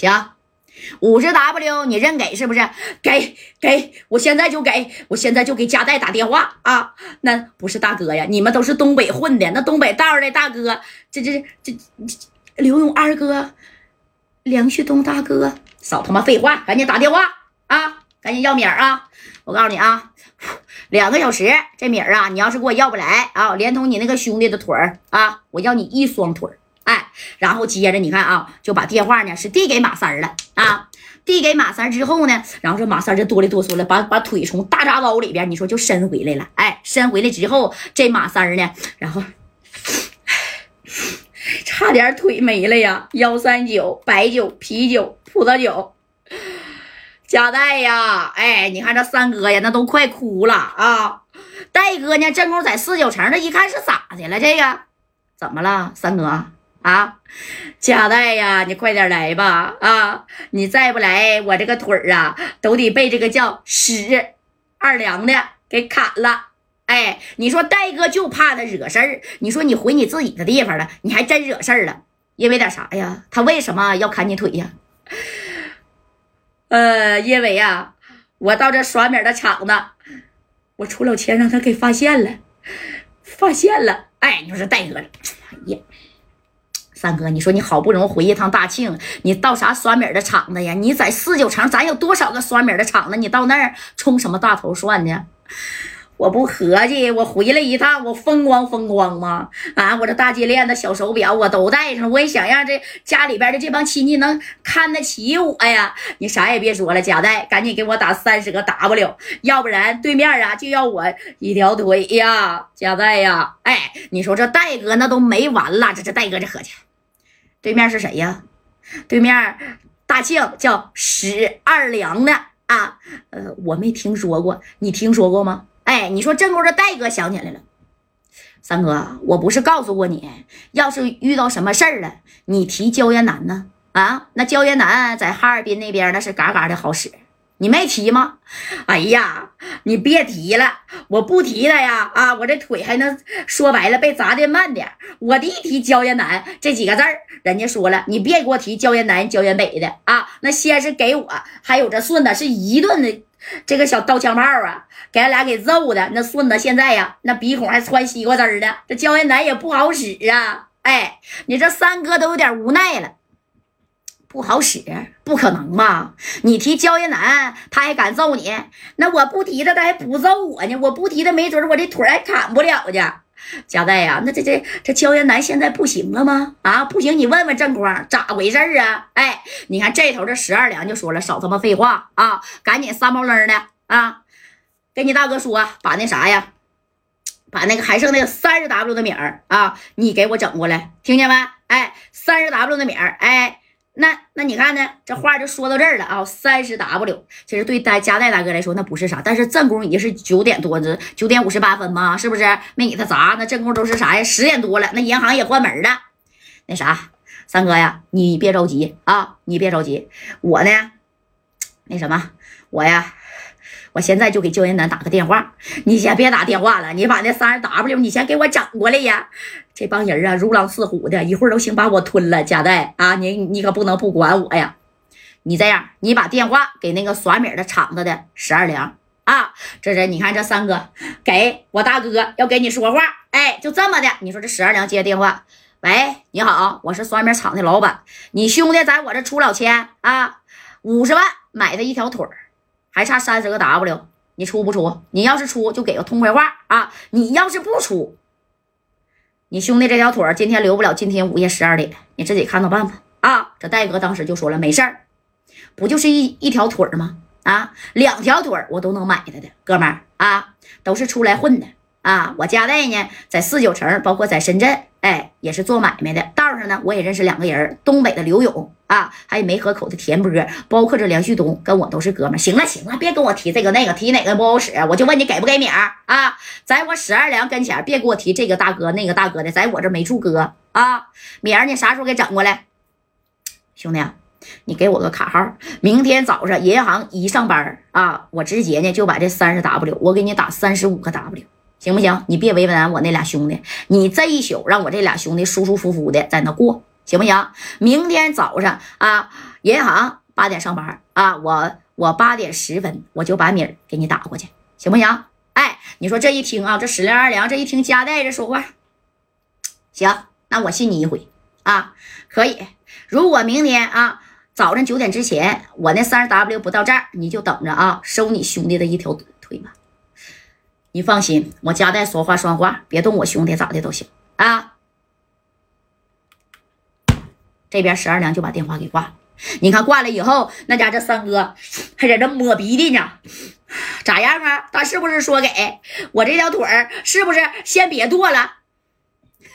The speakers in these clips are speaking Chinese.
行，五十 W 你认给是不是？给给，我现在就给，我现在就给加代打电话啊！那不是大哥呀，你们都是东北混的，那东北道的大哥，这这这这刘勇二哥，梁旭东大哥，少他妈废话，赶紧打电话啊！赶紧要米儿啊！我告诉你啊，两个小时，这米儿啊，你要是给我要不来啊，连同你那个兄弟的腿儿啊，我要你一双腿儿。哎，然后接着你看啊，就把电话呢是递给马三儿了啊，递给马三儿之后呢，然后这马三儿就哆里哆嗦了，把把腿从大扎包里边，你说就伸回来了。哎，伸回来之后，这马三儿呢，然后差点腿没了呀，幺三九、白酒、啤酒、葡萄酒。加代呀，哎，你看这三哥呀，那都快哭了啊！戴哥呢，正宫在四九城，这一看是咋的了？这个怎么了？三哥啊，加代呀，你快点来吧！啊，你再不来，我这个腿儿啊，都得被这个叫史二良的给砍了！哎，你说戴哥就怕他惹事儿，你说你回你自己的地方了，你还真惹事儿了，因为点啥呀？他为什么要砍你腿呀？呃，因为呀，我到这耍米的厂子，我出了钱让他给发现了，发现了。哎，你说戴哥，哎呀，三哥，你说你好不容易回一趟大庆，你到啥酸米的厂子呀？你在四九城，咱有多少个酸米的厂子？你到那儿充什么大头蒜呢？我不合计，我回来一趟，我风光风光吗？啊，我这大金链子、小手表我都带上，我也想让这家里边的这帮亲戚能看得起我呀。你啥也别说了，贾代，赶紧给我打三十个 W，要不然对面啊就要我一条腿呀，贾代呀。哎，你说这戴哥那都没完了，这这戴哥这合计，对面是谁呀？对面大庆叫史二良的啊，呃，我没听说过，你听说过吗？哎，你说正宫这戴哥想起来了，三哥，我不是告诉过你，要是遇到什么事儿了，你提焦彦南呢？啊，那焦彦南在哈尔滨那边那是嘎嘎的好使，你没提吗？哎呀，你别提了，我不提他呀，啊，我这腿还能说白了被砸的慢点。我一提焦艳南这几个字儿，人家说了，你别给我提焦艳南、焦艳北的啊，那先是给我还有这顺子是一顿的。这个小刀枪炮啊，给俺俩给揍的。那顺子现在呀，那鼻孔还穿西瓜汁儿的。这胶原奶也不好使啊！哎，你这三哥都有点无奈了，不好使，不可能吧？你提胶原奶，他还敢揍你？那我不提他，他还不揍我呢。我不提他，没准我这腿还砍不了去。贾代呀，那这这这焦艳南现在不行了吗？啊，不行，你问问正光咋回事啊？哎，你看这头这十二娘就说了，少他妈废话啊，赶紧三毛愣的啊，跟你大哥说，把那啥呀，把那个还剩那个三十 W 的米儿啊，你给我整过来，听见没？哎，三十 W 的米儿，哎。那那你看呢？这话就说到这儿了啊！三十 W，其实对大加代大哥来说那不是啥，但是正宫已经是九点多，这九点五十八分嘛，是不是？没给他砸，那正宫都是啥呀？十点多了，那银行也关门了。那啥，三哥呀，你别着急啊，你别着急，我呢，那什么，我呀。我现在就给焦艳南打个电话，你先别打电话了，你把那三十 W 你先给我整过来呀！这帮人啊，如狼似虎的，一会儿都行把我吞了。贾代啊，你你可不能不管我呀！你这样，你把电话给那个耍米的厂子的十二良啊，这是你看这三哥给我大哥要给你说话，哎，就这么的。你说这十二良接电话，喂，你好，我是耍米厂的老板，你兄弟在我这出老千啊，五十万买的一条腿儿。还差三十个 W，你出不出？你要是出，就给个痛快话啊！你要是不出，你兄弟这条腿今天留不了。今天午夜十二点，你自己看着办吧。啊！这戴哥当时就说了，没事儿，不就是一一条腿吗？啊，两条腿我都能买他的，哥们儿啊，都是出来混的。啊，我家代呢，在四九城，包括在深圳，哎，也是做买卖的。道上呢，我也认识两个人，东北的刘勇啊，还有梅河口的田波，包括这梁旭东，跟我都是哥们。行了行了，别跟我提这个那个，提哪个不好使，我就问你给不给米儿啊？在我史二良跟前，别给我提这个大哥那个大哥的，在我这没处搁啊。米儿你啥时候给整过来？兄弟，你给我个卡号，明天早上银行一上班啊，我直接呢就把这三十 W，我给你打三十五个 W。行不行？你别为难我那俩兄弟，你这一宿让我这俩兄弟舒舒服服的在那过，行不行？明天早上啊，银行八点上班啊，我我八点十分我就把米儿给你打过去，行不行？哎，你说这一听啊，这史良二良这一听夹带着说话，行，那我信你一回啊，可以。如果明天啊早上九点之前我那三十 W 不到账，你就等着啊收你兄弟的一条腿吧。你放心，我夹带说话算话，别动我兄弟咋的都行啊。这边十二娘就把电话给挂了。你看挂了以后，那家这三哥还在这抹鼻涕呢，咋样啊？他是不是说给我这条腿儿？是不是先别剁了？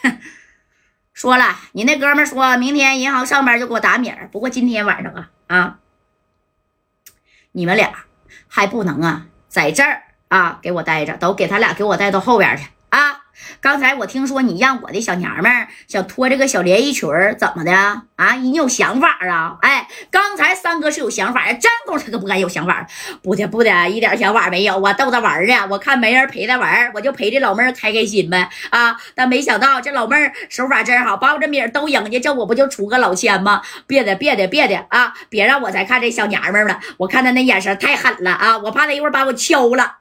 说了，你那哥们说明天银行上班就给我打米儿。不过今天晚上啊啊，你们俩还不能啊在这儿啊给我待着，都给他俩给我带到后边去啊。刚才我听说你让我的小娘们儿想脱这个小连衣裙儿，怎么的啊？你有想法啊？哎，刚才三哥是有想法呀，这功夫他可不敢有想法，不的不的，一点想法没有啊，逗他玩呢。我看没人陪他玩，我就陪这老妹儿开开心呗啊！但没想到这老妹儿手法真好，把我这米都赢下，这我不就出个老千吗？别的别的别的啊！别让我再看这小娘们儿了，我看他那眼神太狠了啊！我怕他一会儿把我敲了。